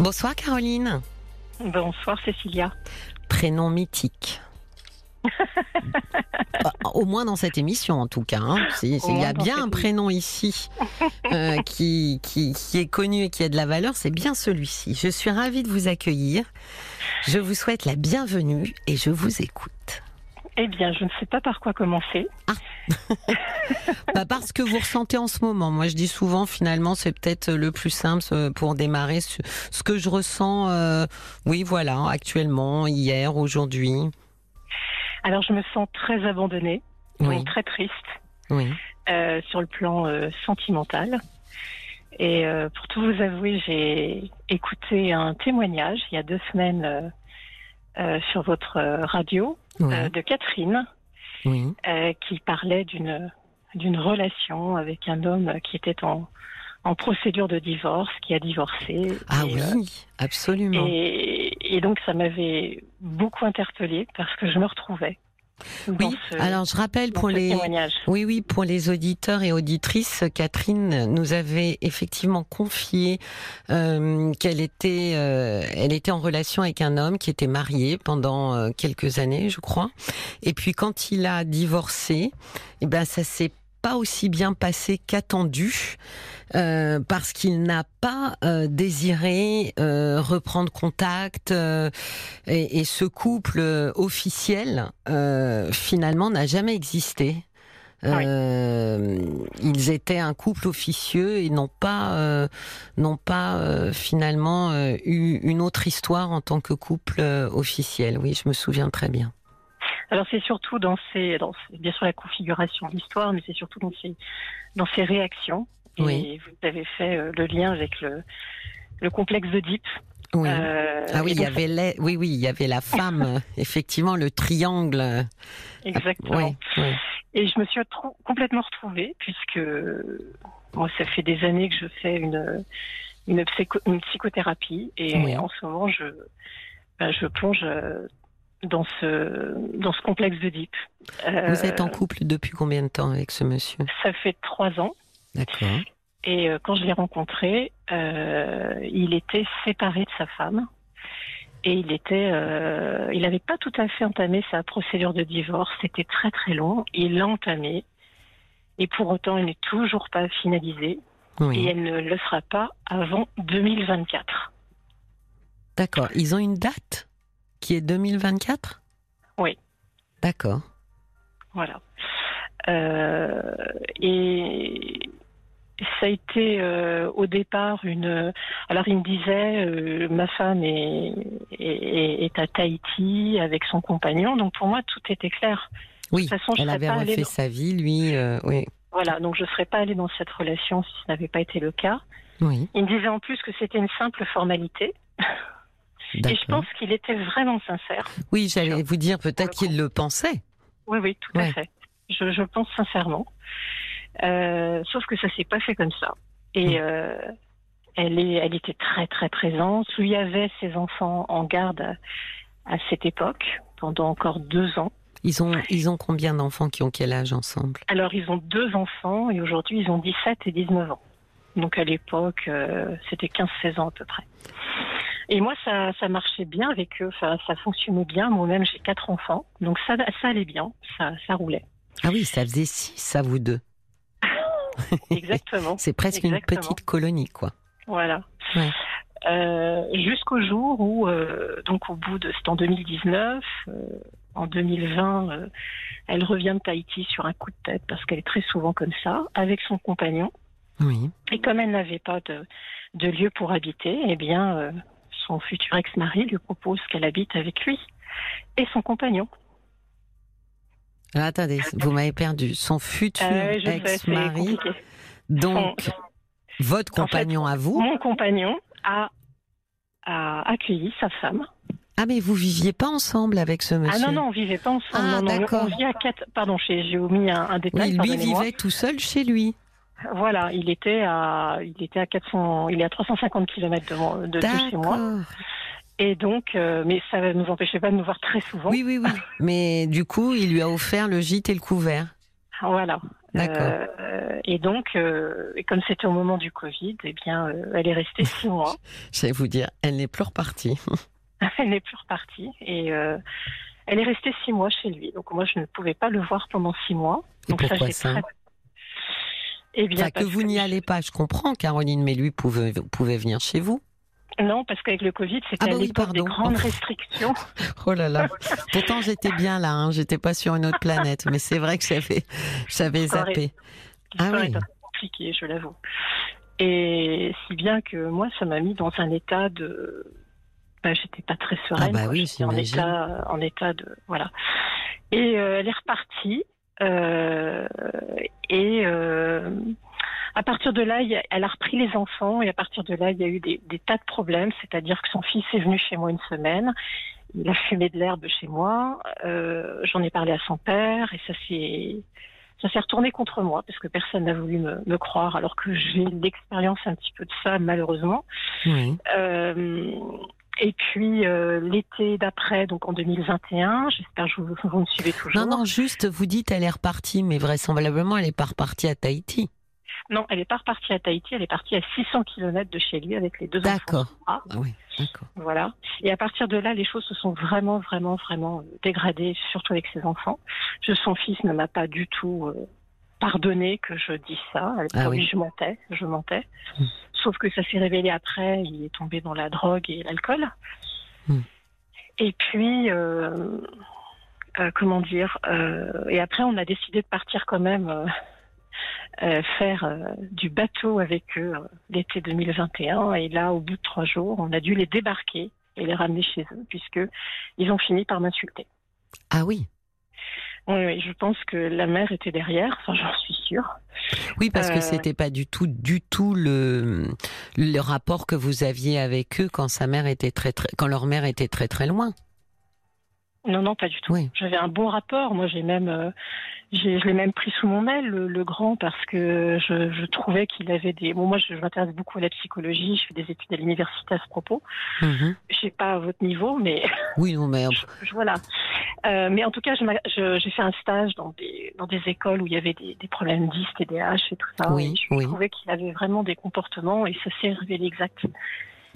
Bonsoir Caroline. Bonsoir Cécilia. Prénom mythique. Bah, au moins dans cette émission, en tout cas. hein. Il y a bien un prénom ici euh, qui, qui, qui est connu et qui a de la valeur, c'est bien celui-ci. Je suis ravie de vous accueillir. Je vous souhaite la bienvenue et je vous écoute. Eh bien, je ne sais pas par quoi commencer. Bah, parce que vous ressentez en ce moment. Moi, je dis souvent, finalement, c'est peut-être le plus simple euh, pour démarrer ce, que je ressens, euh, oui, voilà, actuellement, hier, aujourd'hui. Alors, je me sens très abandonnée, Oui, donc très triste oui. euh, sur le plan euh, sentimental. Et euh, pour tout vous avouer, j'ai écouté un témoignage il y a deux semaines euh, euh, sur votre euh, radio Oui, euh, de Catherine oui. euh, qui parlait d'une d'une relation avec un homme qui était en en procédure de divorce, qui a divorcé. Ah Et, oui, euh, absolument. Et, et donc ça m'avait beaucoup interpellée parce que je me retrouvais. Oui, ce- alors je rappelle pour les oui oui pour les auditeurs et auditrices, Catherine nous avait effectivement confié euh, qu'elle était euh, elle était en relation avec un homme qui était marié pendant euh, quelques années, je crois. Et puis quand il a divorcé, eh ben ça s'est pas aussi bien passé qu'attendu euh, parce qu'il n'a pas euh, désiré euh, reprendre contact et, et ce couple officiel finalement n'a jamais existé. Euh, Ils étaient un couple officieux et n'ont pas euh, n'ont pas euh, finalement eu une autre histoire en tant que couple officiel. Oui, je me souviens très bien. Alors c'est surtout dans ces, dans ces- bien sûr la configuration de l'histoire, mais c'est surtout dans ces, dans ces réactions. Et Oui. vous avez fait euh, le lien avec le, le complexe d'Oedipe. Oui. Euh, ah oui, il y avait les- oui oui, il y avait la femme euh, effectivement le triangle. Exactement. Oui, oui. Et je me suis complètement retrouvée puisque moi ça fait des années que je fais une une, psycho- une psychothérapie et en ce moment je ben, je plonge dans ce dans ce complexe d'Oedipe. Euh, Vous êtes en couple depuis combien de temps avec ce monsieur? Ça fait trois ans D'accord. et euh, quand je l'ai rencontré, euh, il était séparé de sa femme. Et il était, euh, il n'avait pas tout à fait entamé sa procédure de divorce. C'était très très long. Il l'a entamé. Et pour autant, elle n'est toujours pas finalisée. Et Oui. elle ne le sera pas avant 2024. D'accord. Ils ont une date qui est 2024 Oui. D'accord. Voilà. Et ça a été euh, au départ une. Alors il me disait, euh, ma femme est, est, est à Tahiti avec son compagnon, donc pour moi tout était clair. Oui, De toute façon, je elle serais avait pas refait dans- sa vie, lui. euh, oui. Voilà, donc je ne serais pas allée dans cette relation si ce n'avait pas été le cas. Oui. Il me disait en plus que c'était une simple formalité, et je pense qu'il était vraiment sincère. Oui, j'allais vous dire peut-être qu'il le pensait. Oui, oui, tout Ouais. à fait. Je, je pense sincèrement. Euh, sauf que ça s'est pas fait comme ça. Et Mm. euh, elle, est, elle était très très présente. Lui avait ses enfants en garde à, à cette époque pendant encore deux ans. Ils ont, ils ont combien d'enfants qui ont quel âge ensemble? Alors ils ont deux enfants et aujourd'hui ils ont 17 et 19 ans. Donc à l'époque euh, c'était 15-16 ans à peu près. Et moi ça, ça marchait bien avec eux, enfin, ça fonctionnait bien. Moi-même j'ai quatre enfants, donc ça, ça allait bien, ça, ça roulait. Ah oui, ça faisait six à vous deux. Exactement. C'est presque une petite colonie, quoi. Voilà. Ouais. Euh, Jusqu'au jour où, euh, donc au bout de, c'est en 2019, euh, en 2020, euh, elle revient de Tahiti sur un coup de tête parce qu'elle est très souvent comme ça, avec son compagnon. Oui. Et comme elle n'avait pas de, de lieu pour habiter, eh bien, son futur ex-mari lui propose qu'elle habite avec lui et son compagnon. Alors, attendez, vous m'avez perdu. Son futur Euh, ex-mari, donc Son- votre en fait, compagnon à vous. Mon compagnon a, a accueilli sa femme Ah, mais vous viviez pas ensemble avec ce monsieur Ah non, non, on vivait pas ensemble. Ah, d'accord. on vit à quatre. Pardon, j'ai omis un, un détail. Oui, lui vivait tout seul chez lui. Voilà, il était à, il était à 400, il est à 350 km de, de, de chez moi. D'accord. Et donc, euh, mais ça ne nous empêchait pas de nous voir très souvent. Oui, oui, oui. Mais du coup, il lui a offert le gîte et le couvert. Voilà. Euh, et donc, euh, et comme c'était au moment du Covid, eh bien, elle est restée six mois. J'allais vous dire, elle n'est plus repartie. elle n'est plus repartie et elle est restée six mois chez lui. Donc moi, je ne pouvais pas le voir pendant six mois. Et pourquoi ça, Eh bien, que vous n'y allez pas, je comprends, Caroline, mais lui pouvait, pouvait venir chez vous. Non, parce qu'avec le Covid, c'était ah bah l'époque des grandes restrictions. oh là là. Pourtant, j'étais bien là, hein. j'étais pas sur une autre planète, mais c'est vrai que j'avais, j'avais zappé. Ah oui. compliqué, je l'avoue. Et si bien que moi, ça m'a mis dans un état de. Bah, j'étais pas très sereine. Ah bah oui, en état, en état de voilà. Et euh, elle est repartie. Euh, et euh, à partir de là, elle a repris les enfants et à partir de là, il y a eu des, tas de problèmes. C'est-à-dire que son fils est venu chez moi une semaine, il a fumé de l'herbe chez moi. Euh, j'en ai parlé à son père et ça s'est ça s'est retourné contre moi parce que personne n'a voulu me, croire alors que j'ai l'expérience un petit peu de ça malheureusement. Euh, et puis euh, l'été d'après, donc en 2021, j'espère que vous, vous me suivez toujours. Non, non, juste vous dites elle est repartie, mais vraisemblablement elle est pas repartie à Tahiti. Non, elle n'est pas repartie à Tahiti, elle est partie à 600 km de chez lui avec les deux enfants. D'accord. Ah oui, d'accord. Voilà. Et à partir de là, les choses se sont vraiment, vraiment, vraiment euh, dégradées, surtout avec ses enfants. Je, son fils ne m'a pas du tout euh, pardonné que je dise ça. Ah oui. Je mentais, je mentais. Hmm. Sauf que ça s'est révélé après, il est tombé dans la drogue et l'alcool. Hmm. Et puis, euh, comment dire, et après on a décidé de partir quand même euh, faire euh, du bateau avec eux euh, l'été 2021. Et là, au bout de trois jours, on a dû les débarquer et les ramener chez eux, puisque ils ont fini par m'insulter. Ah oui. Oui, je pense que la mère était derrière, enfin j'en suis sûre. Oui, parce que c'était pas du tout, du tout le, le rapport que vous aviez avec eux quand sa mère était très, très, quand leur mère était très très loin. Non, non, pas du tout. J'avais un bon rapport. Moi, j'ai même, euh, je l'ai même pris sous mon aile, le, grand, parce que je, trouvais qu'il avait des. Bon, moi, je, m'intéresse beaucoup à la psychologie. Je fais des études à l'université à ce propos. Je mhm. Je sais pas à votre niveau, mais. Oui, non, mais. voilà. Euh, mais en tout cas, j'ai fait un stage dans des, dans des écoles où il y avait des, problèmes d'IS, TDAH et tout ça. Oui, je trouvais qu'il avait vraiment des comportements et ça s'est révélé exact.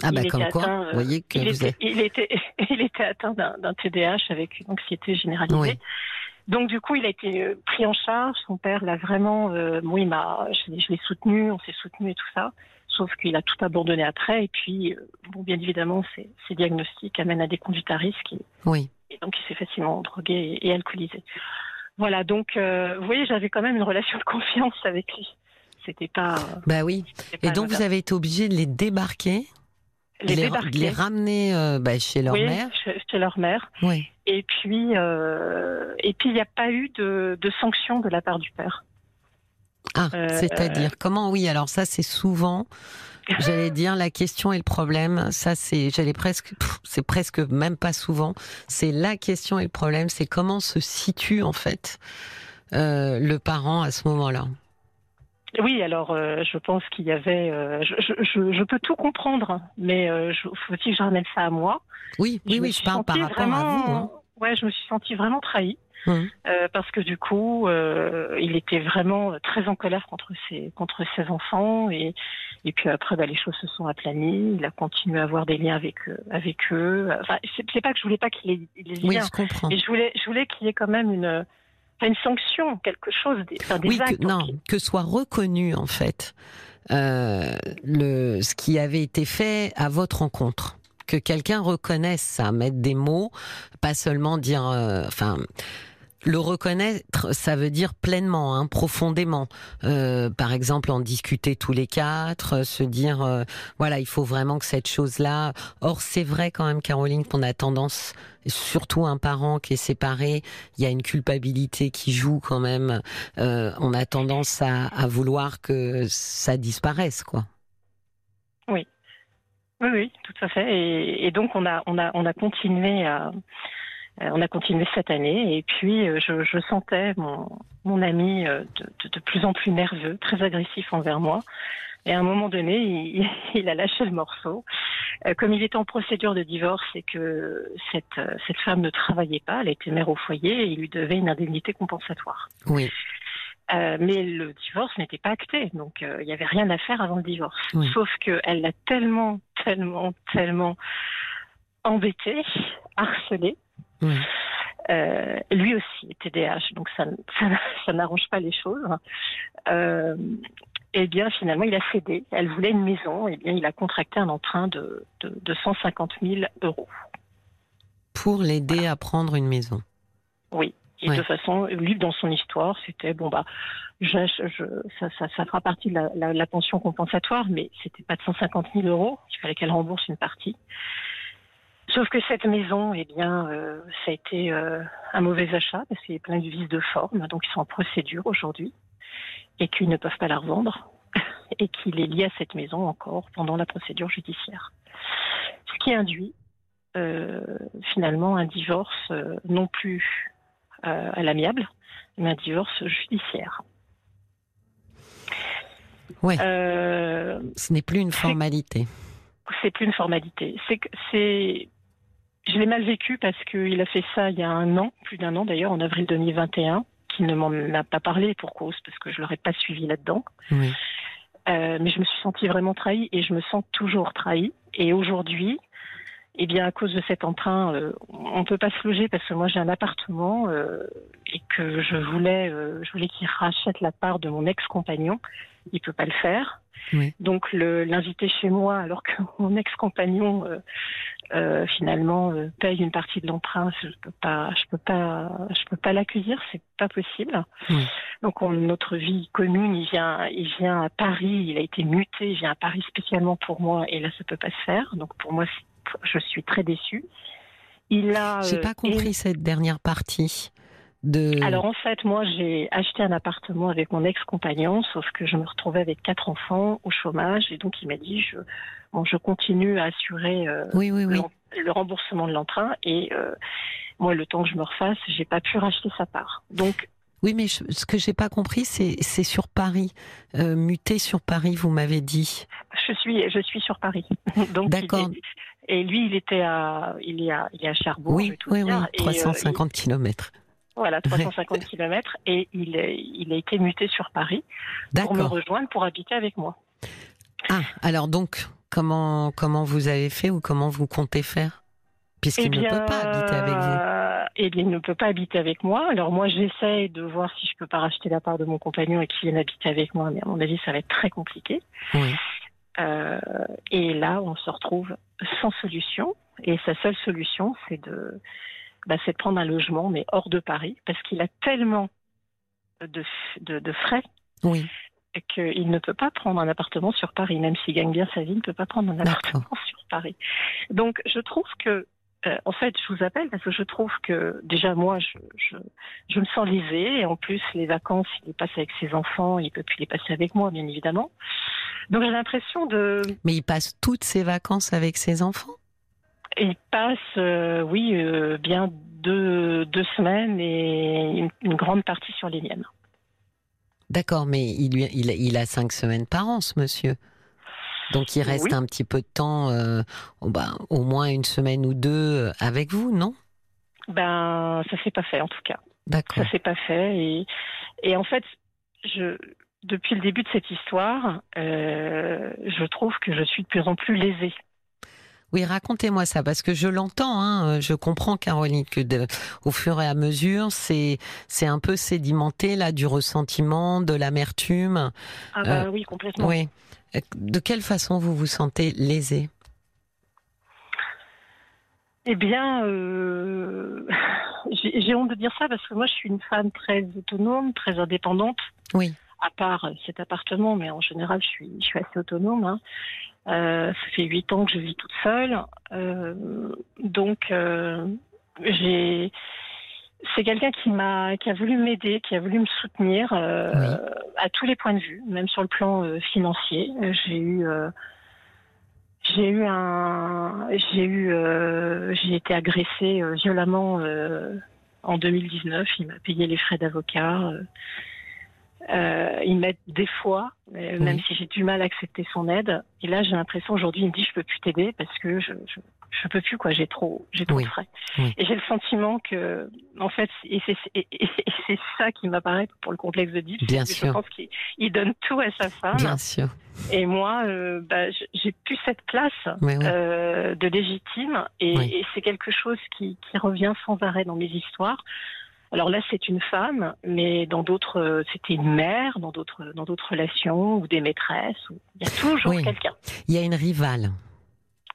Ah bah comme quoi, vous voyez que il vous était, il, était, il était atteint d'un TDAH avec une anxiété généralisée. Donc du coup, il a été euh, pris en charge. Son père l'a vraiment, euh, il m'a, je, l'ai soutenu, on s'est soutenu et tout ça. Sauf qu'il a tout abandonné après. Et puis, euh, bon, bien évidemment, ces, ces, diagnostics amènent à des conduites à risque. Et, oui. Et donc, il s'est facilement drogué et, alcoolisé. Voilà. Donc, euh, vous voyez, j'avais quand même une relation de confiance avec lui. C'était pas. Bah oui. Et donc, vous avez été obligé de les débarquer les, les, les ramener euh, bah, chez leur oui, mère. Chez, leur mère. Oui. Et puis, euh, et puis il n'y a pas eu de, de sanction de la part du père. Ah, euh, c'est-à-dire comment Oui, alors ça c'est souvent. J'allais dire la question et le problème. Ça c'est, j'allais presque, c'est presque même pas souvent. C'est la question et le problème. C'est comment se situe en fait euh, le parent à ce moment-là. Oui, alors euh, je pense qu'il y avait. Euh, je, je, je, peux tout comprendre, mais euh, faut-il que je ramène ça à moi Oui, oui, oui, je parle par rapport vraiment, à vous. Hein. Ouais, je me suis sentie vraiment trahie. Hum. Euh, parce que du coup, euh, il était vraiment très en colère contre ses contre ses enfants et et puis après, bah, les choses se sont aplanies. Il a continué à avoir des liens avec avec eux. Enfin, c'est pas que je voulais pas qu'il ait les liens, oui, je comprends. mais je voulais je voulais qu'il y ait quand même une une sanction, quelque chose, des, des oui, actes, que, non, que soit reconnu en fait euh, le ce qui avait été fait à votre rencontre, que quelqu'un reconnaisse ça, mettre des mots, pas seulement dire, euh, enfin. Le reconnaître, ça veut dire pleinement, hein, profondément. Euh, par exemple, en discuter tous les quatre, se dire, euh, voilà, il faut vraiment que cette chose-là. Or, c'est vrai quand même, Caroline, qu'on a tendance, surtout un parent qui est séparé, il y a une culpabilité qui joue quand même. Euh, on a tendance à, à vouloir que ça disparaisse, quoi. Oui, oui, oui, tout à fait. Et, et donc, on a, on a, on a continué à euh, on a continué cette année et puis euh, je, sentais mon, mon ami euh, de, plus en plus nerveux, très agressif envers moi. Et à un moment donné, il, a lâché le morceau. Comme il était en procédure de divorce et que cette, cette femme ne travaillait pas, elle était mère au foyer et il lui devait une indemnité compensatoire. Oui. Euh, mais le divorce n'était pas acté, donc euh, il n'y avait rien à faire avant le divorce. Sauf qu'elle l'a tellement, tellement, tellement embêté, harcelé. Euh, lui aussi TDAH, donc ça, ça, n'arrange pas les choses. Euh, et bien finalement, il a cédé. Elle voulait une maison, et bien il a contracté un emprunt de, de, 150 000 euros. Pour l'aider à prendre une maison. Oui. Et de façon, lui, dans son histoire, c'était bon bah, je, je, ça, ça, ça, fera partie de la, la pension compensatoire, mais c'était pas de 150 000 euros. Il fallait qu'elle rembourse une partie. Sauf que cette maison, eh bien, euh, ça a été euh, un mauvais achat parce qu'il y a plein de vices de forme, donc ils sont en procédure aujourd'hui et qu'ils ne peuvent pas la revendre et qu'il est lié à cette maison encore pendant la procédure judiciaire. Ce qui induit euh, finalement un divorce non plus à l'amiable, mais un divorce judiciaire. Oui. Ce n'est plus une formalité c'est plus une formalité. C'est c'est je l'ai mal vécu parce qu'il a fait ça il y a un an, plus d'un an d'ailleurs, en avril 2021, qu'il ne m'en a pas parlé pour cause, parce que je l'aurais pas suivi là-dedans. Euh, mais je me suis sentie vraiment trahie et je me sens toujours trahie. Et aujourd'hui, eh bien, à cause de cet emprunt, euh, on peut pas se loger parce que moi j'ai un appartement euh, et que je voulais, je voulais qu'il rachète la part de mon ex-compagnon. Il peut pas le faire. Donc l'inviter chez moi alors que mon ex-compagnon euh, euh, finalement euh, paye une partie de l'emprunt, je peux pas, je peux pas, je peux pas l'accueillir, c'est pas possible. Donc notre vie commune, il vient, il vient à Paris, il a été muté, il vient à Paris spécialement pour moi et là ça peut pas se faire. Donc pour moi, je suis très déçue. Il a. J'ai pas compris cette dernière partie. Alors en fait, moi j'ai acheté un appartement avec mon ex-compagnon, sauf que je me retrouvais avec quatre enfants au chômage et donc il m'a dit je, bon, je continue à assurer euh, Le, remboursement de l'emprunt et euh, moi le temps que je me refasse, j'ai pas pu racheter sa part. Donc oui, mais ce que j'ai pas compris, c'est sur Paris, euh, muté sur Paris, vous m'avez dit. Je suis je suis sur Paris. D'accord. Et lui, il était à il est à il est à Cherbourg. Oui, oui, oui, 350 km. Voilà, 350 km. Et il, il a été muté sur Paris pour me rejoindre, pour habiter avec moi. Ah, alors donc, comment, comment vous avez fait ou comment vous comptez faire? Puisqu'il eh ne peut pas habiter avec vous. Eh bien, il ne peut pas habiter avec moi. Alors moi, j'essaie de voir si je peux pas racheter la part de mon compagnon et qu'il vienne habiter avec moi, mais à mon avis, ça va être très compliqué. Oui. Euh, et là, on se retrouve sans solution. Et sa seule solution, c'est de bah, c'est de prendre un logement, mais hors de Paris, parce qu'il a tellement de, de, frais oui. qu'il ne peut pas prendre un appartement sur Paris, même s'il gagne bien sa vie, il ne peut pas prendre un appartement sur Paris. Donc je trouve que, euh, en fait, je vous appelle parce que je trouve que déjà moi, je, je, je me sens lésée, et en plus les vacances, il les passe avec ses enfants, il peut plus les passer avec moi, bien évidemment. Donc j'ai l'impression de... Mais il passe toutes ses vacances avec ses enfants? Il passe, euh, oui, euh, bien deux, deux, semaines et une, grande partie sur les miennes. D'accord, mais il, il, il, a cinq semaines par an, ce monsieur. Donc il reste un petit peu de temps, euh, bah, au moins une semaine ou deux avec vous, non? Ben, ça s'est pas fait en tout cas. D'accord. Ça s'est pas fait et, et en fait, je, depuis le début de cette histoire, je trouve que je suis de plus en plus lésée oui, racontez-moi ça, parce que je l'entends, hein, je comprends, Caroline, que de, au fur et à mesure, c'est c'est un peu sédimenté là du ressentiment, de l'amertume. Ah bah euh, oui, complètement. Oui. De quelle façon vous vous sentez lésée? Eh bien, euh, j'ai honte de dire ça parce que moi, je suis une femme très autonome, très indépendante. Oui. À part cet appartement, mais en général, je suis, je suis assez autonome. Hein. Euh, ça fait huit ans que je vis toute seule. Euh, donc, euh, j'ai c'est quelqu'un qui m'a qui a voulu m'aider, qui a voulu me soutenir à tous les points de vue, même sur le plan financier. J'ai eu j'ai eu un j'ai eu j'ai été agressée violemment en 2019. Il m'a payé les frais d'avocat. Euh, il m'aide des fois, même si j'ai du mal à accepter son aide. Et là, j'ai l'impression aujourd'hui, il me dit je peux plus t'aider parce que je, je peux plus quoi, j'ai trop, j'ai trop de frais. Et j'ai le sentiment que, en fait, et c'est, c'est ça qui m'apparaît pour le complexe de Deep. Bien sûr. Je pense qu'il donne tout à sa femme. Bien sûr. Et moi, euh, bah, j'ai plus cette place euh, de légitime, et, et c'est quelque chose qui, qui revient sans arrêt dans mes histoires. Alors là, c'est une femme, mais dans d'autres, euh, c'était une mère, dans d'autres, dans d'autres relations ou des maîtresses. Il y a toujours quelqu'un. Il y a une rivale.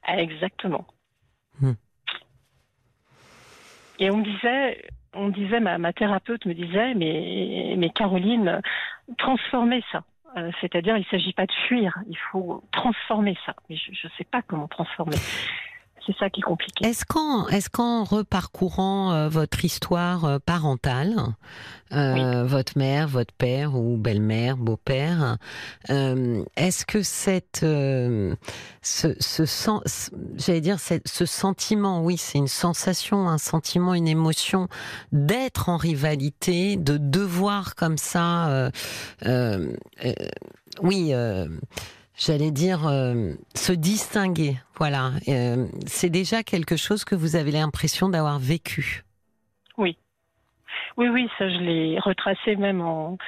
Exactement. Hmm. Et on me disait, on disait, ma, ma, thérapeute me disait, mais, mais Caroline, transformez ça. Euh, c'est-à-dire, il ne s'agit pas de fuir, il faut transformer ça. Mais je ne sais pas comment transformer c'est ça qui est compliqué. Est-ce qu'en reparcourant euh, votre histoire euh, parentale, euh, votre mère, votre père ou belle-mère, beau-père, est-ce que cette ce, ce j'allais dire ce sentiment, oui, c'est une sensation, un sentiment, une émotion d'être en rivalité, de devoir comme ça, oui j'allais dire, euh, se distinguer. Voilà, euh, c'est déjà quelque chose que vous avez l'impression d'avoir vécu. Oui, oui, oui, ça je l'ai retracé même en.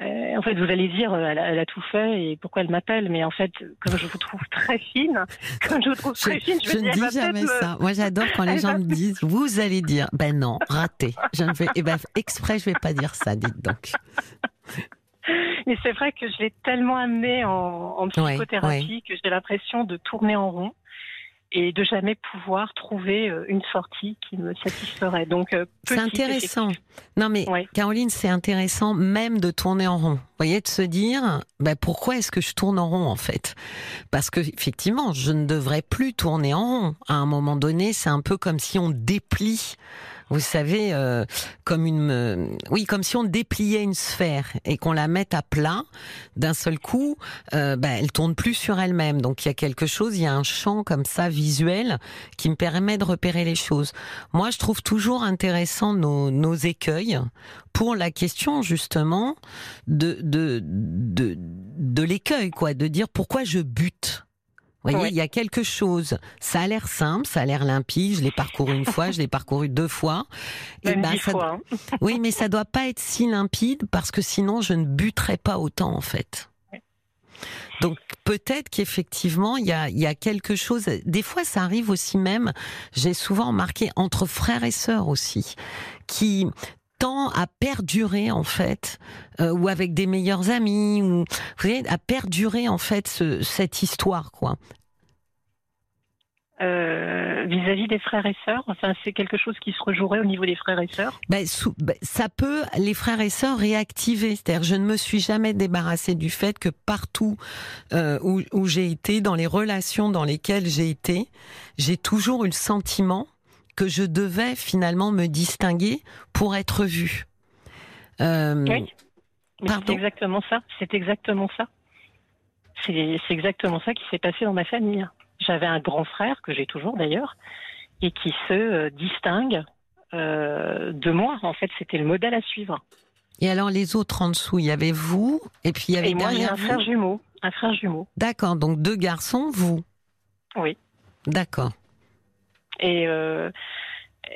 Euh, en fait, vous allez dire, elle a, tout fait et pourquoi elle m'appelle, mais en fait, comme je vous trouve très fine, comme je vous trouve très fine, je, ne dis jamais ça. Moi, j'adore quand les gens me disent, vous allez dire, ben non, raté. Je ne vais, eh ben, exprès, je vais pas dire ça, dites donc. Mais c'est vrai que je l'ai tellement amené en, psychothérapie que j'ai l'impression de tourner en rond et de jamais pouvoir trouver euh, une sortie qui me satisferait. Donc euh, c'est intéressant. Non mais Caroline, c'est intéressant même de tourner en rond. Vous voyez, de se dire, ben, pourquoi est-ce que je tourne en rond en fait? Parce que effectivement, je ne devrais plus tourner en rond. À un moment donné, c'est un peu comme si on déplie vous savez, euh, comme une, euh, oui, comme si on dépliait une sphère et qu'on la mette à plat d'un seul coup, euh, ben, elle tourne plus sur elle-même. Donc il y a quelque chose, il y a un champ comme ça visuel qui me permet de repérer les choses. Moi, je trouve toujours intéressant nos, nos écueils pour la question justement de de de, de l'écueil, quoi, de dire pourquoi je bute. Vous voyez, il y a quelque chose. Ça a l'air simple, ça a l'air limpide. Je l'ai parcouru une fois, je l'ai parcouru deux fois. et ben, ça fois, hein. oui, mais ça doit pas être si limpide parce que sinon je ne buterais pas autant en fait. Donc peut-être qu'effectivement il y a, y a quelque chose. Des fois ça arrive aussi même. J'ai souvent remarqué entre frères et sœurs aussi, qui tend à perdurer en fait, euh, ou avec des meilleurs amis, ou vous voyez, à perdurer en fait cette histoire quoi. Euh, vis-à-vis des frères et sœurs, enfin c'est quelque chose qui se rejouerait au niveau des frères et sœurs? Ben, ben, ça peut les frères et sœurs réactiver. C'est-à-dire, je ne me suis jamais débarrassée du fait que partout euh, où, où j'ai été, dans les relations dans lesquelles j'ai été, j'ai toujours eu le sentiment que je devais finalement me distinguer pour être vue. Euh, oui, c'est exactement ça. C'est exactement ça. C'est exactement ça qui s'est passé dans ma famille. J'avais un grand frère, que j'ai toujours d'ailleurs, et qui se euh, distingue euh, de moi. En fait, c'était le modèle à suivre. Et alors les autres en dessous, il y avait vous, et puis il y avait et moi, un frère jumeau. Un frère jumeau. D'accord, donc deux garçons, vous. Oui. D'accord. Euh,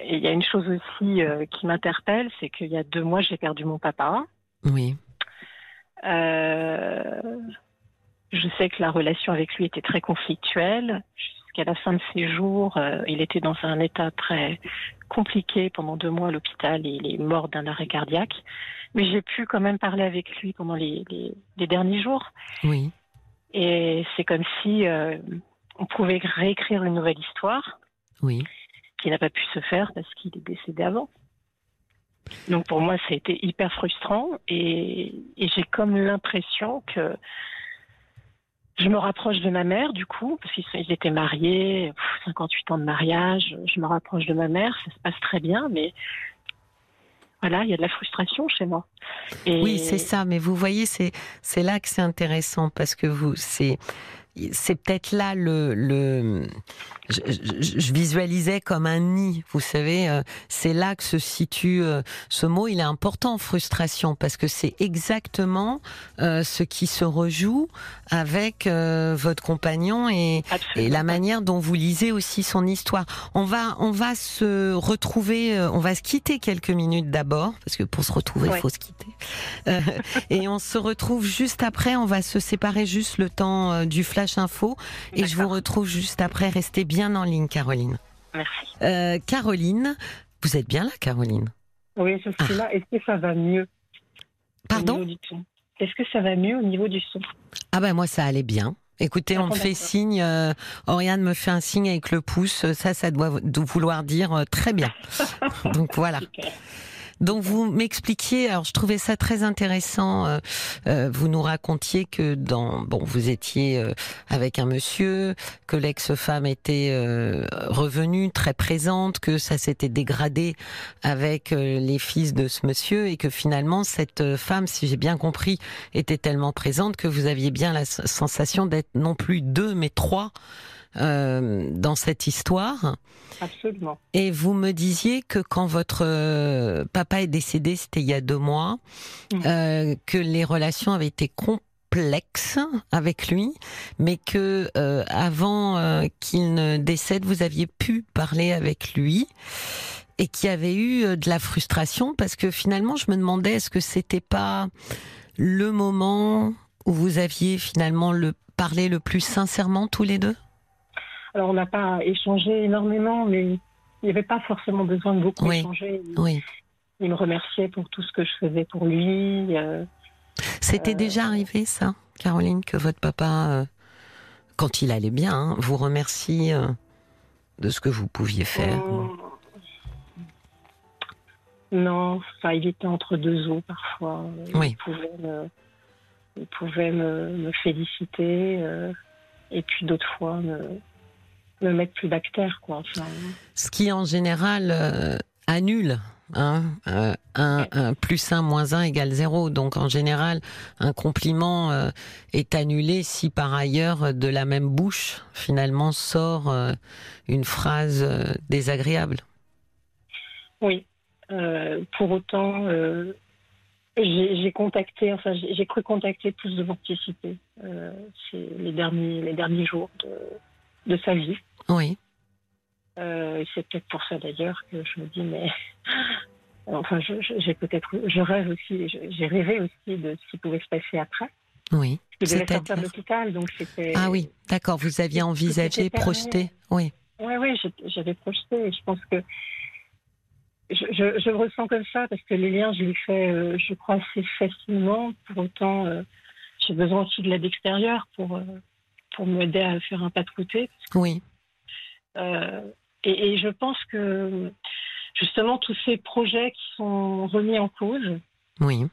et il y a une chose aussi euh, qui m'interpelle, c'est qu'il y a deux mois, j'ai perdu mon papa. Oui. Euh, je sais que la relation avec lui était très conflictuelle. Jusqu'à la fin de ses jours, il était dans un état très compliqué pendant deux mois à l'hôpital et il est mort d'un arrêt cardiaque. Mais j'ai pu quand même parler avec lui pendant les, les derniers jours. Oui. Et c'est comme si on pouvait réécrire une nouvelle histoire oui. qui n'a pas pu se faire parce qu'il est décédé avant. Donc pour moi, ça a été hyper frustrant et, j'ai comme l'impression que je me rapproche de ma mère du coup, parce qu'ils étaient mariés, 58 ans de mariage, je me rapproche de ma mère, ça se passe très bien, mais voilà, il y a de la frustration chez moi. Oui, c'est ça, mais vous voyez, c'est c'est là que c'est intéressant parce que vous, c'est c'est peut-être là le, le je, je, visualisais comme un nid, vous savez, euh, c'est là que se situe euh, ce mot. Il est important, frustration, parce que c'est exactement euh, ce qui se rejoue avec votre compagnon et, et, la manière dont vous lisez aussi son histoire. On va, on va se retrouver, on va se quitter quelques minutes d'abord, parce que pour se retrouver, il faut se quitter. et on se retrouve juste après. On va se séparer juste le temps du flash info, et je vous retrouve juste après. Restez bien en ligne, Caroline. Merci. Euh, Caroline, vous êtes bien là, Caroline? Oui, je suis là. Est-ce que ça va mieux? Pardon? Est-ce que ça va mieux au niveau du son? Ah ben moi, ça allait bien. Écoutez, on me fait signe, euh, Oriane me fait un signe avec le pouce, ça, ça doit vouloir dire euh, très bien. Donc voilà. Donc vous m'expliquiez, alors je trouvais ça très intéressant. Euh, euh, vous nous racontiez que dans bon, vous étiez euh, avec un monsieur, que l'ex-femme était revenue très présente, que ça s'était dégradé avec les fils de ce monsieur et que finalement cette femme, si j'ai bien compris, était tellement présente que vous aviez bien la sensation d'être non plus deux mais trois euh, dans cette histoire. Absolument. Et vous me disiez que quand votre euh, papa est décédé, c'était il y a deux mois, mm. euh, que les relations avaient été complexes avec lui, mais que euh, avant euh, qu'il ne décède, vous aviez pu parler avec lui et qu'il y avait eu de la frustration parce que finalement, je me demandais est-ce que c'était pas le moment où vous aviez finalement le parlé le plus sincèrement tous les deux? Alors, on n'a pas échangé énormément, mais il n'y avait pas forcément besoin de beaucoup échanger. Oui. Il me remerciait pour tout ce que je faisais pour lui. Euh, C'était euh, déjà arrivé, ça, Caroline, que votre papa, euh, quand il allait bien, hein, vous remercie de ce que vous pouviez faire Non, enfin, il était entre deux eaux parfois. Oui. Il pouvait me, me féliciter, et puis d'autres fois me me mettre plus bactère, quoi. Ce qui en général euh, annule. Hein, euh, un, plus 1 moins 1 égale 0. Donc en général, un compliment euh, est annulé si par ailleurs de la même bouche finalement sort une phrase désagréable. Oui. pour autant, j'ai contacté, enfin j'ai cru contacter plus de morticité les derniers, les derniers jours de, de sa vie. Oui. Euh, c'est peut-être pour ça d'ailleurs que je me dis, mais enfin, j'ai peut-être, je rêve aussi, j'ai rêvé aussi de ce qui pouvait se passer après. Oui. Je devais sortir de l'hôpital, donc c'était. Ah oui, d'accord. Vous aviez envisagé, projeté, oui. Oui, oui, j'avais projeté. Je pense que je, je, je, ressens comme ça parce que les liens, je les fais, euh, je crois, assez facilement. Pour autant, euh, j'ai besoin aussi de l'aide extérieure pour pour m'aider à faire un pas de côté. Oui. Euh, et, je pense que justement tous ces projets qui sont remis en cause. Oui.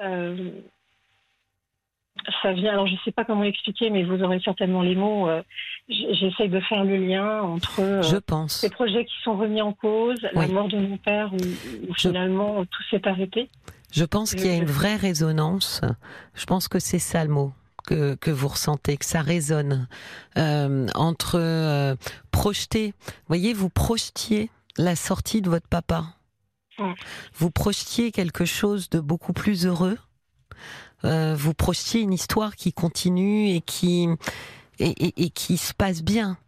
Euh, ça vient, alors je ne sais pas comment expliquer, mais vous aurez certainement les mots. Euh, j'essaye de faire le lien entre je pense. ces projets qui sont remis en cause, la mort de mon père, où, finalement tout s'est arrêté. Je pense qu'il y a une vraie résonance. Je pense que c'est ça le mot que, que vous ressentez, que ça résonne euh, entre euh, projeter. Voyez, vous projetiez la sortie de votre papa. Vous projetiez quelque chose de beaucoup plus heureux. Euh, vous projetiez une histoire qui continue et qui et, et, et qui se passe bien.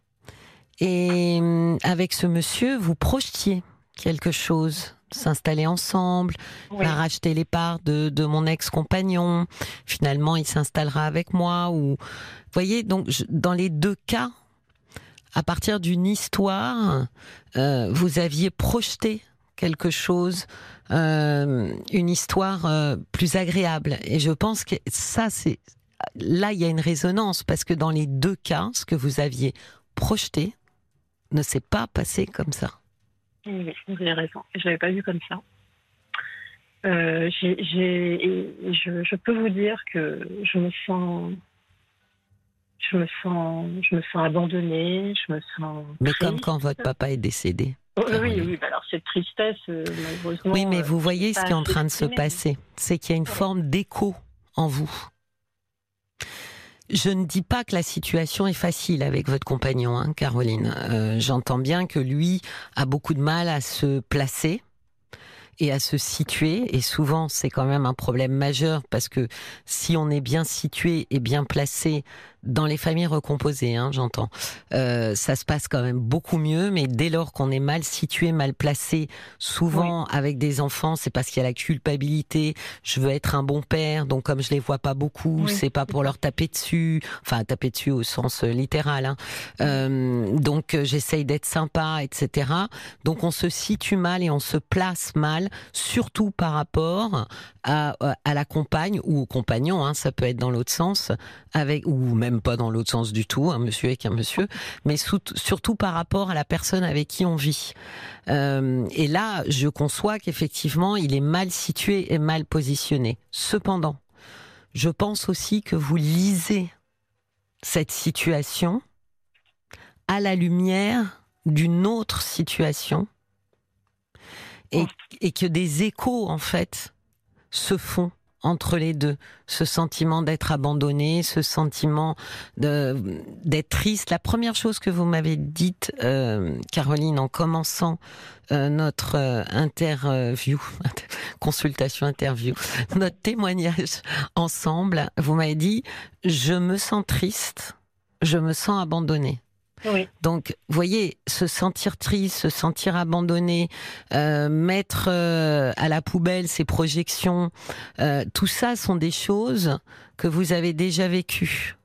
Et avec ce monsieur, vous projetiez quelque chose s'installer ensemble, oui. racheter les parts de, de mon ex-compagnon. Finalement, il s'installera avec moi. Ou, vous voyez, donc dans les deux cas, à partir d'une histoire, euh, vous aviez projeté quelque chose, euh, une histoire euh, plus agréable. Et je pense que ça, c'est là, il y a une résonance parce que dans les deux cas, ce que vous aviez projeté ne s'est pas passé comme ça. Oui, vous avez raison. Je l'avais pas vu comme ça. Euh, je, je, peux vous dire que je me sens, je me sens, je me sens abandonnée, je me sens. Mais comme quand votre papa est décédé. Oh, oui, oui, bah alors cette tristesse, euh, malheureusement. Oui, mais vous voyez ce qui est en train de se passer, c'est qu'il y a une forme d'écho en vous. Je ne dis pas que la situation est facile avec votre compagnon, hein, Caroline. Euh, j'entends bien que lui a beaucoup de mal à se placer et à se situer. Et souvent, c'est quand même un problème majeur parce que si on est bien situé et bien placé, dans les familles recomposées, hein, j'entends. Euh, ça se passe quand même beaucoup mieux, mais dès lors qu'on est mal situé, mal placé, souvent avec des enfants, c'est parce qu'il y a la culpabilité. Je veux être un bon père, donc comme je les vois pas beaucoup, c'est pas pour leur taper dessus, enfin taper dessus au sens euh, littéral. Hein. Euh, donc j'essaye d'être sympa, etc. Donc on se situe mal et on se place mal, surtout par rapport à, à la compagne ou au compagnon. Hein, ça peut être dans l'autre sens, avec ou même pas dans l'autre sens du tout, un monsieur avec un monsieur, mais surtout par rapport à la personne avec qui on vit. Euh, et là, je conçois qu'effectivement, il est mal situé et mal positionné. Cependant, je pense aussi que vous lisez cette situation à la lumière d'une autre situation et, et, que des échos, en fait, se font entre les deux, ce sentiment d'être abandonné, ce sentiment d'être triste. La première chose que vous m'avez dite, euh, Caroline, en commençant euh, notre euh, interview, consultation interview, notre témoignage ensemble, vous m'avez dit, je me sens triste, je me sens abandonnée. Donc, voyez, se sentir triste, se sentir abandonné, euh, mettre euh, à la poubelle ses projections, euh, tout ça sont des choses que vous avez déjà vécues.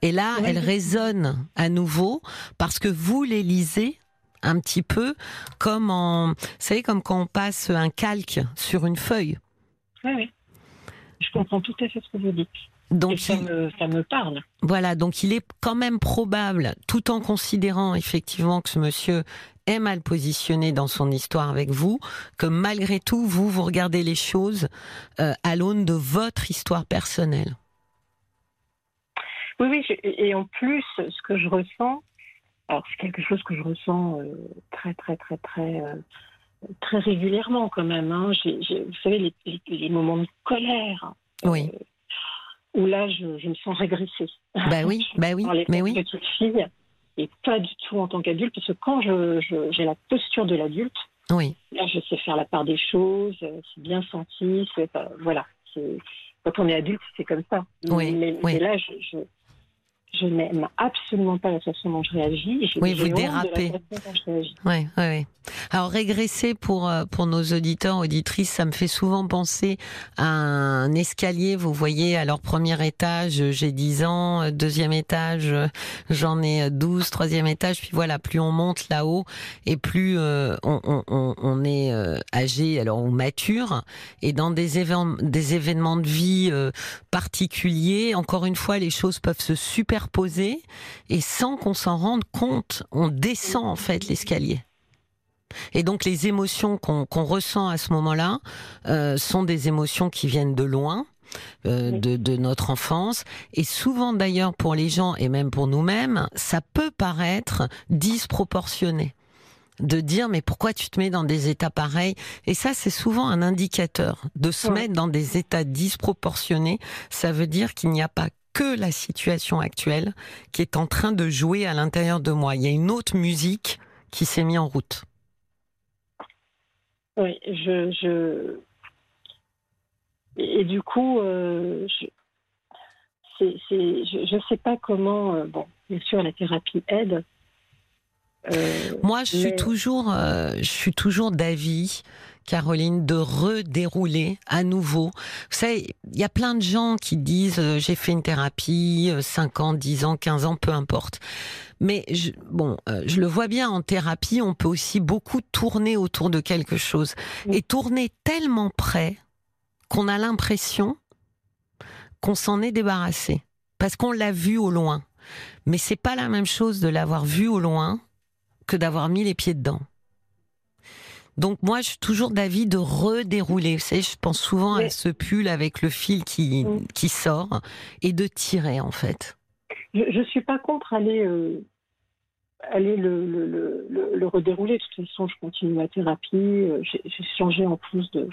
Et là, elles résonnent à nouveau parce que vous les lisez un petit peu comme en, vous savez, comme quand on passe un calque sur une feuille. Oui, oui. Je comprends tout à fait ce que vous dites. Donc ça, me, parle. Voilà, donc il est quand même probable, tout en considérant effectivement que ce monsieur est mal positionné dans son histoire avec vous, que malgré tout, vous, vous regardez les choses euh, à l'aune de votre histoire personnelle. Oui, oui, et en plus, ce que je ressens, alors c'est quelque chose que je ressens euh, très, très, très, très, euh, très régulièrement quand même. Hein. vous savez, les, les, moments de colère. Oui où là, je, me sens régressée. Bah oui, bah oui, mais oui. Petite fille, et pas du tout en tant qu'adulte, parce que quand j'ai je, la posture de l'adulte, oui. là, je sais faire la part des choses, c'est bien senti, voilà. Quand on est adulte, c'est comme ça. Oui, mais, là, je, je n'aime absolument pas la façon dont je réagis. Oui, vous dérapez. Oui, oui, oui. Alors régresser pour euh, pour nos auditeurs auditrices, ça me fait souvent penser à un escalier. Vous voyez, alors premier étage, j'ai 10 ans, deuxième étage, j'en ai 12, troisième étage, puis voilà, plus on monte là-haut et plus euh, on, on, on, est euh, âgé, alors on mature, et dans des événements des événements de vie particuliers, encore une fois, les choses peuvent se superposer et sans qu'on s'en rende compte, on descend en fait l'escalier. Et donc les émotions qu'on ressent à ce moment-là euh, sont des émotions qui viennent de loin. Euh, de, de, notre enfance et souvent d'ailleurs pour les gens et même pour nous-mêmes ça peut paraître disproportionné de dire mais pourquoi tu te mets dans des états pareils? Et ça c'est souvent un indicateur de se mettre dans des états disproportionnés ça veut dire qu'il n'y a pas que la situation actuelle qui est en train de jouer à l'intérieur de moi il y a une autre musique qui s'est mise en route oui, je, je... Et, du coup, euh, je... je ne sais pas comment. Euh, bon, bien sûr, la thérapie aide. Euh, Moi, je suis toujours, je suis toujours d'avis Caroline, de redérouler à nouveau. Vous savez, il y a plein de gens qui disent euh, j'ai fait une thérapie, 5 euh, ans, 10 ans, 15 ans, peu importe. Mais je, bon, euh, je le vois bien en thérapie, on peut aussi beaucoup tourner autour de quelque chose et tourner tellement près qu'on a l'impression qu'on s'en est débarrassé parce qu'on l'a vu au loin. Mais c'est pas la même chose de l'avoir vu au loin que d'avoir mis les pieds dedans. Donc moi, je suis toujours d'avis de redérouler. Vous savez, je pense souvent à ce pull avec le fil qui, qui sort et de tirer en fait. Je ne suis pas contre aller, euh, aller le, le, le, redérouler. De toute façon, je continue ma thérapie. Euh, j'ai changé en plus de,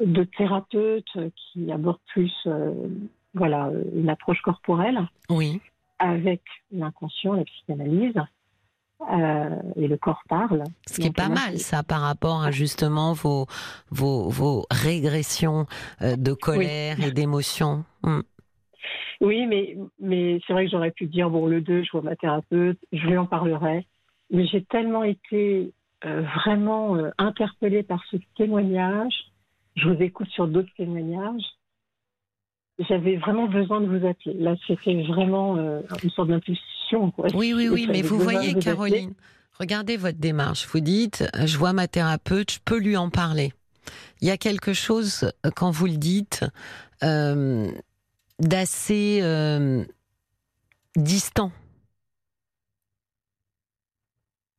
de thérapeute qui aborde plus euh, voilà, une approche corporelle. Oui. Avec l'inconscient, la psychanalyse. Euh, et le corps parle. Ce qui est pas mal, ça, par rapport à justement vos, vos, vos régressions euh, de colère et d'émotions. Hmm. Oui, mais, mais c'est vrai que j'aurais pu dire, bon, le 2, je vois ma thérapeute, je lui en parlerai. Mais j'ai tellement été euh, vraiment interpellée par ce témoignage. Je vous écoute sur d'autres témoignages j'avais vraiment besoin de vous appeler. Là, c'était vraiment euh, une sorte d'impulsion. Oui, oui, oui, mais vous voyez, Caroline, regardez votre démarche. Vous dites, euh, je vois ma thérapeute, je peux lui en parler. Il y a quelque chose, euh, quand vous le dites, d'assez distant.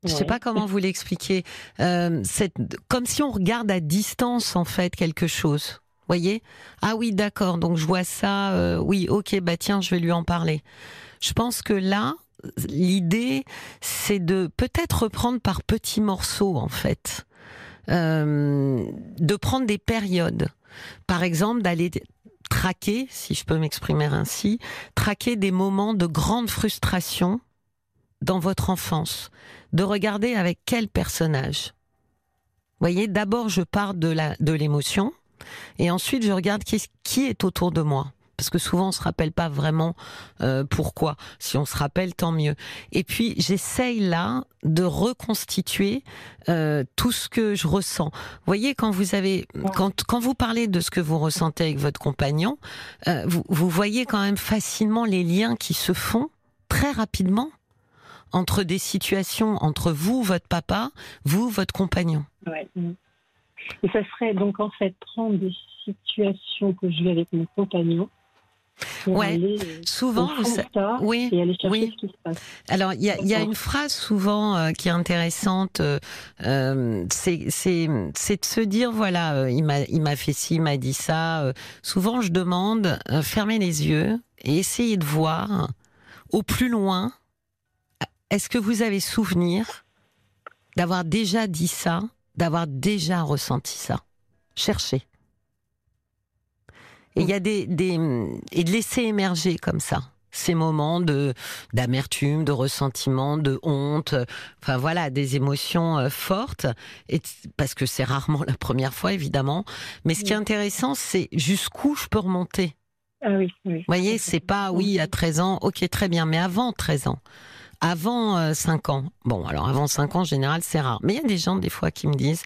Je ne sais pas comment vous l'expliquer. comme si on regarde à distance, en fait, quelque chose voyez? Ah oui, d'accord, donc je vois ça, euh, oui, ok, bah tiens, je vais lui en parler. Je pense que là, l'idée, c'est de peut-être reprendre par petits morceaux, en fait. Euh, de prendre des périodes. Par exemple, d'aller traquer, si je peux m'exprimer ainsi, traquer des moments de grande frustration dans votre enfance. De regarder avec quel personnage. Vous voyez, d'abord, je pars de de l'émotion et ensuite, je regarde qui est autour de moi parce que souvent on se rappelle pas vraiment euh, pourquoi. Si on se rappelle, tant mieux. Et puis j'essaye là de reconstituer euh, tout ce que je ressens. Vous voyez quand vous avez quand quand vous parlez de ce que vous ressentez avec votre compagnon, euh, vous vous voyez quand même facilement les liens qui se font très rapidement entre des situations entre vous, votre papa, vous, votre compagnon. Ouais. Et ça serait donc en fait prendre des situations que je vis avec mon compagnon. Ouais, euh, souvent, vous oui, oui. ce qui se passe. Alors, il y a, y a, une phrase souvent euh, qui est intéressante, euh, euh c'est de se dire voilà, il m'a il m'a fait ci, il m'a dit ça. souvent, je demande fermez les yeux et essayez de voir au plus loin. Est-ce que vous avez souvenir d'avoir déjà dit ça d'avoir déjà ressenti ça? Cherchez. Et il y a des, des et de laisser émerger comme ça ces moments de d'amertume, de ressentiment, de honte, enfin voilà, des émotions euh, fortes. Et parce que c'est rarement la première fois évidemment, mais ce qui est intéressant c'est jusqu'où je peux remonter. Ah oui, oui. Vous voyez, c'est pas oui à 13 ans, OK très bien, mais avant 13 ans. Avant 5 euh, ans, bon, alors avant 5 ans, en général, c'est rare. Mais il y a des gens, des fois, qui me disent,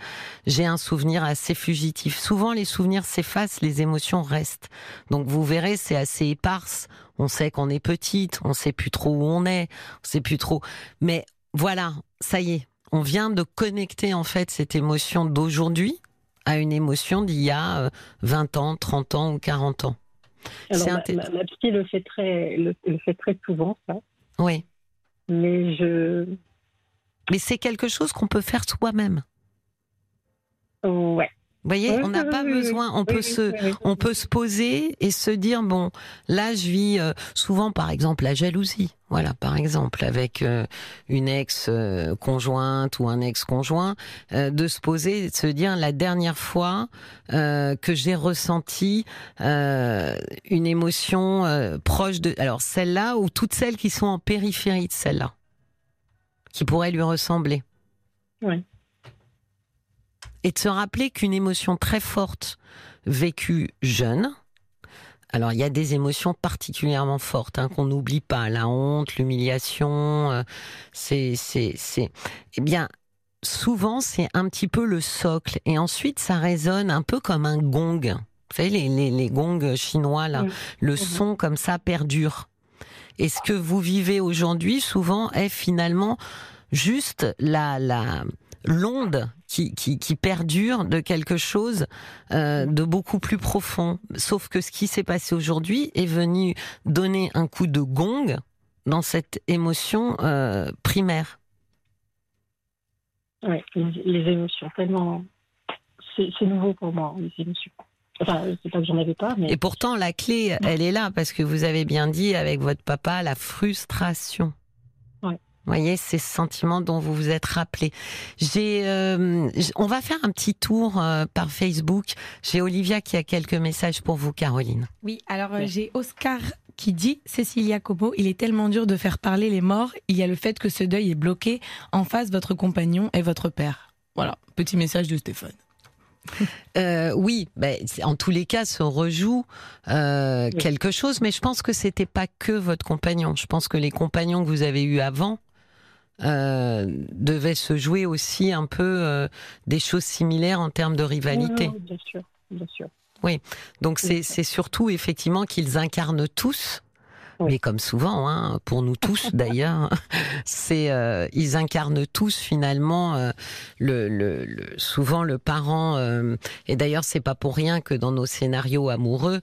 j'ai un souvenir assez fugitif. Souvent, les souvenirs s'effacent, les émotions restent. Donc, vous verrez, c'est assez éparse. On sait qu'on est petite, on sait plus trop où on est, on sait plus trop. Mais voilà, ça y est, on vient de connecter, en fait, cette émotion d'aujourd'hui à une émotion d'il y a 20 euh, ans, 30 ans ou 40 ans. Alors, ma, ma, psy le fait très, le fait très souvent, ça. Oui. Mais je. Mais c'est quelque chose qu'on peut faire soi-même. Ouais. Vous voyez, on n'a pas besoin, on peut se, on peut se poser et se dire bon, là je vis euh, souvent par exemple la jalousie, voilà par exemple avec euh, une ex euh, ou un ex conjoint, de se poser, de se dire la dernière fois que j'ai ressenti une émotion proche de, alors celle-là ou toutes celles qui sont en périphérie de celle-là, qui pourraient lui ressembler. Oui et de se rappeler qu'une émotion très forte vécue jeune, alors il y a des émotions particulièrement fortes hein, qu'on n'oublie pas, la honte, l'humiliation, euh, c'est c'est c'est eh bien souvent c'est un petit peu le socle et ensuite ça résonne un peu comme un gong. Vous savez les les, les gongs chinois là, le mhm. son comme ça perdure. Et ce que vous vivez aujourd'hui souvent est finalement juste la la l'onde qui, qui, perdure de quelque chose euh, de beaucoup plus profond. Sauf que ce qui s'est passé aujourd'hui est venu donner un coup de gong dans cette émotion euh, primaire. Oui, les, émotions, tellement. C'est nouveau pour moi, les émotions. Enfin, c'est pas que j'en avais pas, mais. Et pourtant, la clé, elle est là, parce que vous avez bien dit avec votre papa, la frustration. Voyez, c'est ce sentiment dont vous vous êtes rappelé. J'ai, euh, on va faire un petit tour euh, par Facebook. J'ai Olivia qui a quelques messages pour vous, Caroline. Oui, alors euh, j'ai Oscar qui dit Cécilia Como, il est tellement dur de faire parler les morts. Il y a le fait que ce deuil est bloqué en face votre compagnon et votre père. Voilà, petit message de Stéphane. Euh, oui, ben, en tous les cas, se rejoue euh, quelque chose, mais je pense que c'était pas que votre compagnon. Je pense que les compagnons que vous avez eus avant euh, devaient se jouer aussi un peu euh, des choses similaires en termes de rivalité. Oui, bien sûr, bien sûr. Oui, donc c'est c'est surtout effectivement qu'ils incarnent tous. Oui. Mais comme souvent, hein, pour nous tous d'ailleurs, c'est euh, ils incarnent tous finalement euh, le, le, le- souvent le parent. euh, et d'ailleurs, c'est pas pour rien que dans nos scénarios amoureux,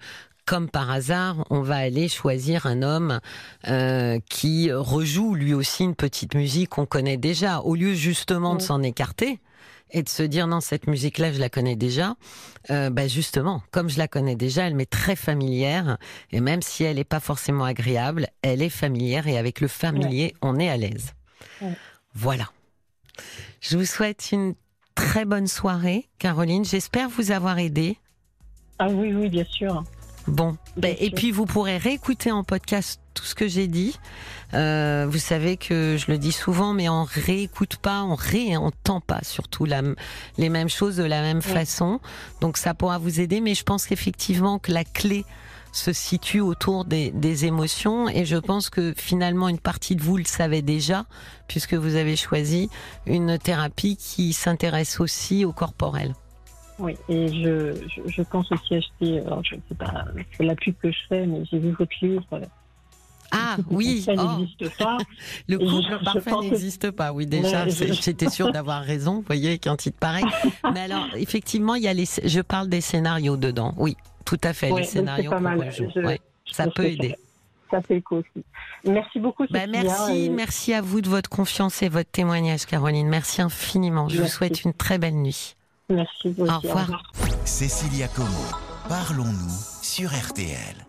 comme par hasard, on va aller choisir un homme euh, qui rejoue lui aussi une petite musique qu'on connaît déjà, au lieu justement de Oui. s'en écarter et de se dire non cette musique là je la connais déjà euh, bah justement comme je la connais déjà elle m'est très familière. Et même si elle n'est pas forcément agréable elle est familière et avec le familier on est à l'aise. Ouais. voilà. Je vous souhaite une très bonne soirée Caroline. J'espère vous avoir aidé Ah oui, oui, bien sûr. Bon, ben, et puis vous pourrez réécouter en podcast tout ce que j'ai dit. Euh, vous savez que je le dis souvent, mais on réécoute pas, on réentend pas surtout la, les mêmes choses de la même façon. Donc ça pourra vous aider, mais je pense qu'effectivement que la clé se situe autour des, des émotions et je pense que finalement une partie de vous le savait déjà puisque vous avez choisi une thérapie qui s'intéresse aussi au corporel. Oui, et je, je, je pense aussi acheter, alors je ne sais pas, c'est la pub que je fais, mais j'ai vu votre livre. Ah oui, Ça oh. n'existe pas. Le couple parfait que- n'existe pas, oui déjà, j'étais sûre d'avoir raison, vous voyez, avec un titre pareil. Mais alors, effectivement, il y a les, je parle des scénarios dedans, oui, tout à fait, Ouais, les scénarios qu'on mal. rejoue, Je- ouais, ça peut aider. Ça fait écho aussi. Merci beaucoup, Bah, merci, et merci à vous de votre confiance et votre témoignage, Caroline. Merci infiniment. Je vous souhaite une très belle nuit. Merci. vous Au revoir. Cécilia Como, parlons-nous sur RTL.